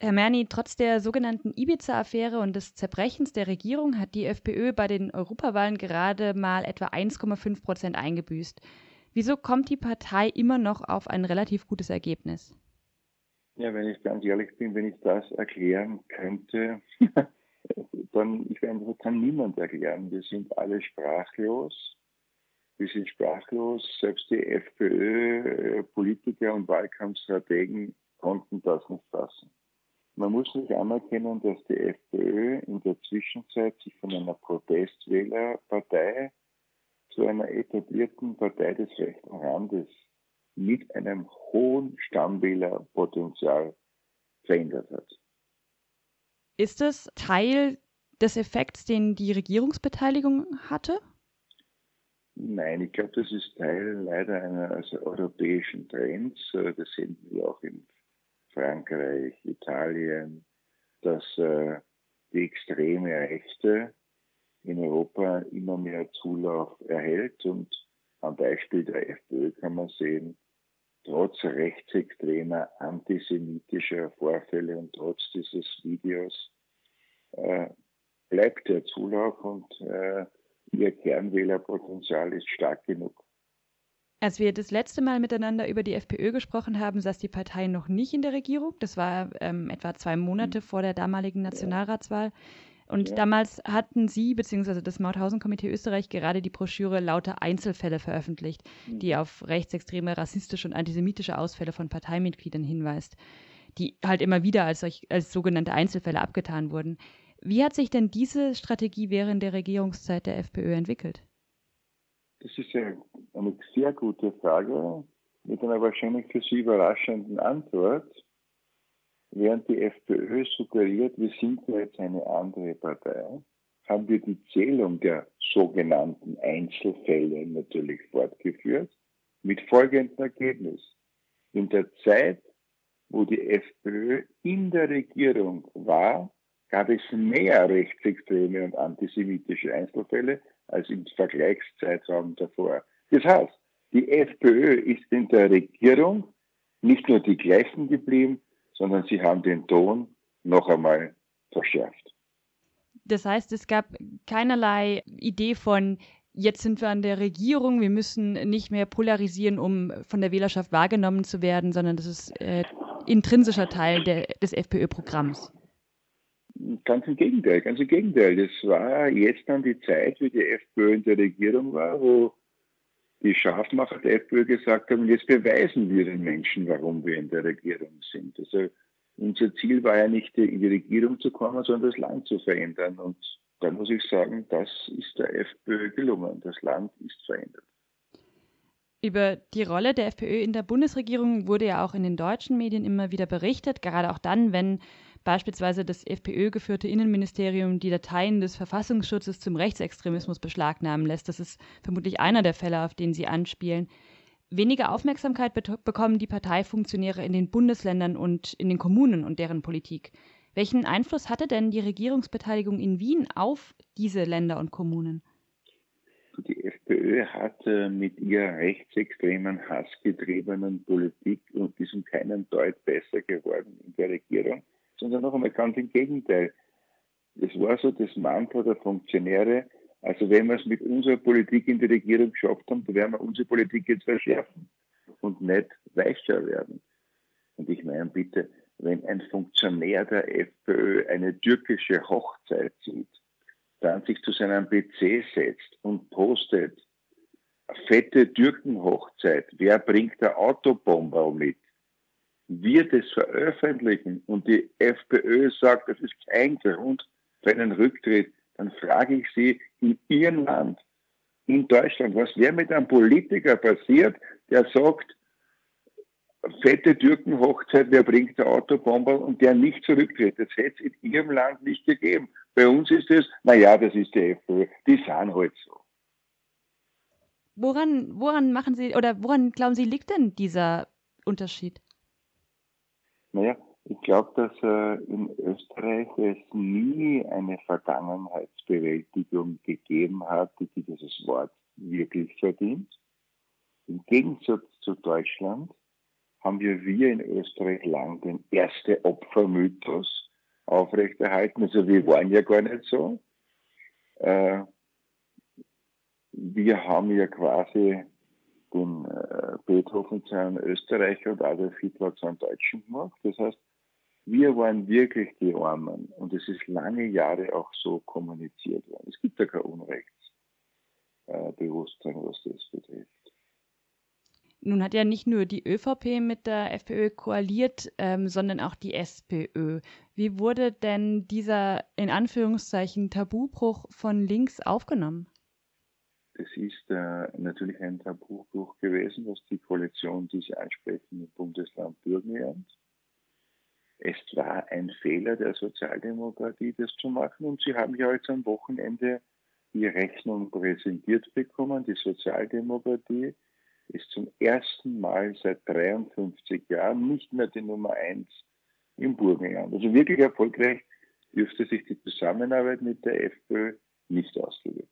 Herr Merni, trotz der sogenannten Ibiza-Affäre und des Zerbrechens der Regierung hat die FPÖ bei den Europawahlen gerade mal etwa 1,5 Prozent eingebüßt. Wieso kommt die Partei immer noch auf ein relativ gutes Ergebnis? Ja, wenn ich ganz ehrlich bin, wenn ich das erklären könnte, dann ich meine, kann niemand erklären. Wir sind alle sprachlos. Wir sind sprachlos. Selbst die FPÖ-Politiker und Wahlkampfstrategen konnten das nicht fassen. Man muss nicht anerkennen, dass die FPÖ in der Zwischenzeit sich von einer Protestwählerpartei zu einer etablierten Partei des rechten Randes mit einem hohen Stammwählerpotenzial verändert hat. Ist es Teil des Effekts, den die Regierungsbeteiligung hatte? Nein, ich glaube, das ist Teil leider eines europäischen Trends. Das sehen wir auch in Frankreich, Italien, dass äh, die extreme Rechte in Europa immer mehr Zulauf erhält. Und am Beispiel der FPÖ kann man sehen, trotz rechtsextremer antisemitischer Vorfälle und trotz dieses Videos äh, bleibt der Zulauf und äh, ihr Kernwählerpotenzial ist stark genug. Als wir das letzte Mal miteinander über die FPÖ gesprochen haben, saß die Partei noch nicht in der Regierung. Das war ähm, etwa zwei Monate mhm. vor der damaligen Nationalratswahl. Und ja. damals hatten Sie bzw. das Mauthausen-Komitee Österreich gerade die Broschüre Lauter Einzelfälle veröffentlicht, mhm. die auf rechtsextreme, rassistische und antisemitische Ausfälle von Parteimitgliedern hinweist, die halt immer wieder als, als sogenannte Einzelfälle abgetan wurden. Wie hat sich denn diese Strategie während der Regierungszeit der FPÖ entwickelt? Das ist eine sehr gute Frage mit einer wahrscheinlich für Sie überraschenden Antwort. Während die FPÖ suggeriert, wir sind ja jetzt eine andere Partei, haben wir die Zählung der sogenannten Einzelfälle natürlich fortgeführt mit folgendem Ergebnis. In der Zeit, wo die FPÖ in der Regierung war, gab es mehr rechtsextreme und antisemitische Einzelfälle als im Vergleichszeitraum davor. Das heißt, die FPÖ ist in der Regierung nicht nur die gleichen geblieben, sondern sie haben den Ton noch einmal verschärft. Das heißt, es gab keinerlei Idee von, jetzt sind wir an der Regierung, wir müssen nicht mehr polarisieren, um von der Wählerschaft wahrgenommen zu werden, sondern das ist äh, intrinsischer Teil der, des FPÖ-Programms. Ganz im Gegenteil, ganz im Gegenteil. Das war jetzt dann die Zeit, wie die FPÖ in der Regierung war, wo die Schafmacher der FPÖ gesagt haben, jetzt beweisen wir den Menschen, warum wir in der Regierung sind. Also unser Ziel war ja nicht, in die Regierung zu kommen, sondern das Land zu verändern. Und da muss ich sagen, das ist der FPÖ gelungen. Das Land ist verändert. Über die Rolle der FPÖ in der Bundesregierung wurde ja auch in den deutschen Medien immer wieder berichtet, gerade auch dann, wenn beispielsweise das FPÖ-geführte Innenministerium die Dateien des Verfassungsschutzes zum Rechtsextremismus beschlagnahmen lässt. Das ist vermutlich einer der Fälle, auf den Sie anspielen. Weniger Aufmerksamkeit bekommen die Parteifunktionäre in den Bundesländern und in den Kommunen und deren Politik. Welchen Einfluss hatte denn die Regierungsbeteiligung in Wien auf diese Länder und Kommunen? Die FPÖ hat äh, mit ihrer rechtsextremen, hassgetriebenen Politik und diesem keinen Deut besser geworden in der Regierung sondern noch einmal ganz im Gegenteil. Das war so das Mantra der Funktionäre. Also wenn wir es mit unserer Politik in die Regierung geschafft haben, dann werden wir unsere Politik jetzt verschärfen und nicht weicher werden. Und ich meine bitte, wenn ein Funktionär der FPÖ eine türkische Hochzeit sieht, dann sich zu seinem PC setzt und postet, fette Türkenhochzeit, wer bringt der Autobomber mit? Wir das veröffentlichen und die FPÖ sagt, das ist kein Grund für einen Rücktritt, dann frage ich Sie in Ihrem Land, in Deutschland, was wäre mit einem Politiker passiert, der sagt, fette Türkenhochzeit, wer bringt der Autobomber und der nicht zurücktritt. Das hätte es in Ihrem Land nicht gegeben. Bei uns ist es, naja, das ist die FPÖ, die sind halt so. Woran, woran machen Sie oder woran glauben Sie, liegt denn dieser Unterschied? Naja, ich glaube, dass äh, in Österreich es nie eine Vergangenheitsbewältigung gegeben hat, die dieses Wort wirklich verdient. Im Gegensatz zu Deutschland haben wir, wir in Österreich lang den erste Opfermythos aufrechterhalten. Also wir waren ja gar nicht so. Äh, wir haben ja quasi den äh, Beethoven zu einem Österreicher und Adolf Hitler zu einem Deutschen gemacht. Das heißt, wir waren wirklich die Armen und es ist lange Jahre auch so kommuniziert worden. Es gibt ja kein Unrechtsbewusstsein, äh, was das betrifft. Nun hat ja nicht nur die ÖVP mit der FPÖ koaliert, ähm, sondern auch die SPÖ. Wie wurde denn dieser in Anführungszeichen Tabubruch von links aufgenommen? Es ist äh, natürlich ein Tabubruch gewesen, was die Koalition, die Sie ansprechen, im Bundesland Burgenland es war ein Fehler der Sozialdemokratie, das zu machen. Und Sie haben ja jetzt am Wochenende die Rechnung präsentiert bekommen. Die Sozialdemokratie ist zum ersten Mal seit 53 Jahren nicht mehr die Nummer eins im Burgenland. Also wirklich erfolgreich dürfte sich die Zusammenarbeit mit der FPÖ nicht ausgewirkt.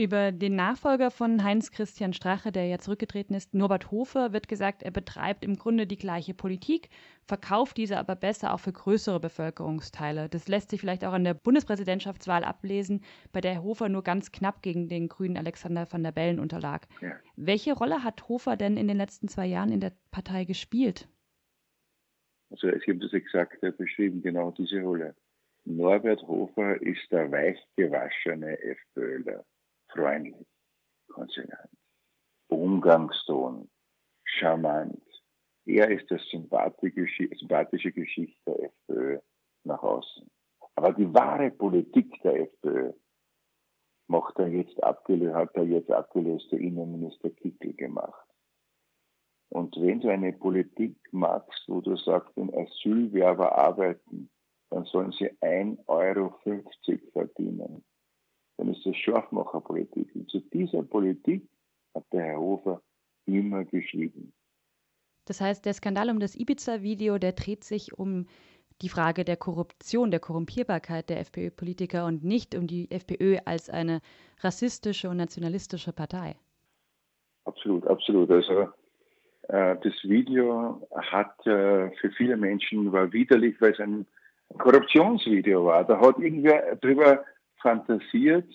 Über den Nachfolger von Heinz-Christian Strache, der ja zurückgetreten ist, Norbert Hofer, wird gesagt, er betreibt im Grunde die gleiche Politik, verkauft diese aber besser auch für größere Bevölkerungsteile. Das lässt sich vielleicht auch an der Bundespräsidentschaftswahl ablesen, bei der Hofer nur ganz knapp gegen den grünen Alexander van der Bellen unterlag. Ja. Welche Rolle hat Hofer denn in den letzten zwei Jahren in der Partei gespielt? Also ich habe das exakt beschrieben, genau diese Rolle. Norbert Hofer ist der weichgewaschene FPÖler freundlich, konsequent, Umgangston, charmant. Er ist das sympathische Geschichte der FPÖ nach außen. Aber die wahre Politik der FPÖ macht er jetzt hat er jetzt abgelöste Innenminister Kickel gemacht. Und wenn du eine Politik machst, wo du sagst, wenn Asylwerber arbeiten, dann sollen sie 1,50 Euro verdienen dann ist das Scharfmacherpolitik. Und zu dieser Politik hat der Herr Hofer immer geschrieben. Das heißt, der Skandal um das Ibiza-Video, der dreht sich um die Frage der Korruption, der Korrumpierbarkeit der FPÖ-Politiker und nicht um die FPÖ als eine rassistische und nationalistische Partei. Absolut, absolut. Also äh, das Video hat äh, für viele Menschen war widerlich, weil es ein Korruptionsvideo war. Da hat irgendwer drüber fantasiert,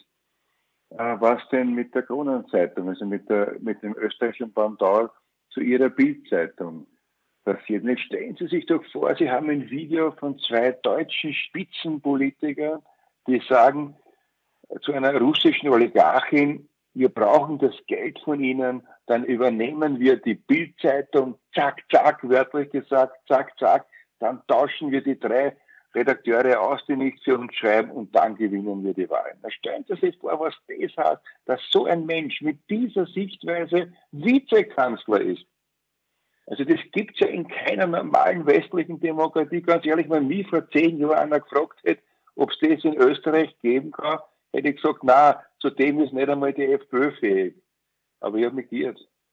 äh, was denn mit der Kronenzeitung, also mit, der, mit dem österreichischen Pendant zu ihrer Bildzeitung passiert. Und jetzt stellen Sie sich doch vor, Sie haben ein Video von zwei deutschen Spitzenpolitikern, die sagen zu einer russischen Oligarchin, wir brauchen das Geld von Ihnen, dann übernehmen wir die Bildzeitung, zack, zack, wörtlich gesagt, zack, zack, dann tauschen wir die drei Redakteure aus, die nicht für uns schreiben und dann gewinnen wir die Wahlen. Da stellen Sie sich vor, was das hat, dass so ein Mensch mit dieser Sichtweise Vizekanzler ist. Also das gibt es ja in keiner normalen westlichen Demokratie. Ganz ehrlich, wenn mich vor zehn Jahren einer gefragt hätte, ob es das in Österreich geben kann, hätte ich gesagt, na, zu dem ist nicht einmal die FPÖ fähig. Aber ich habe mich geirrt.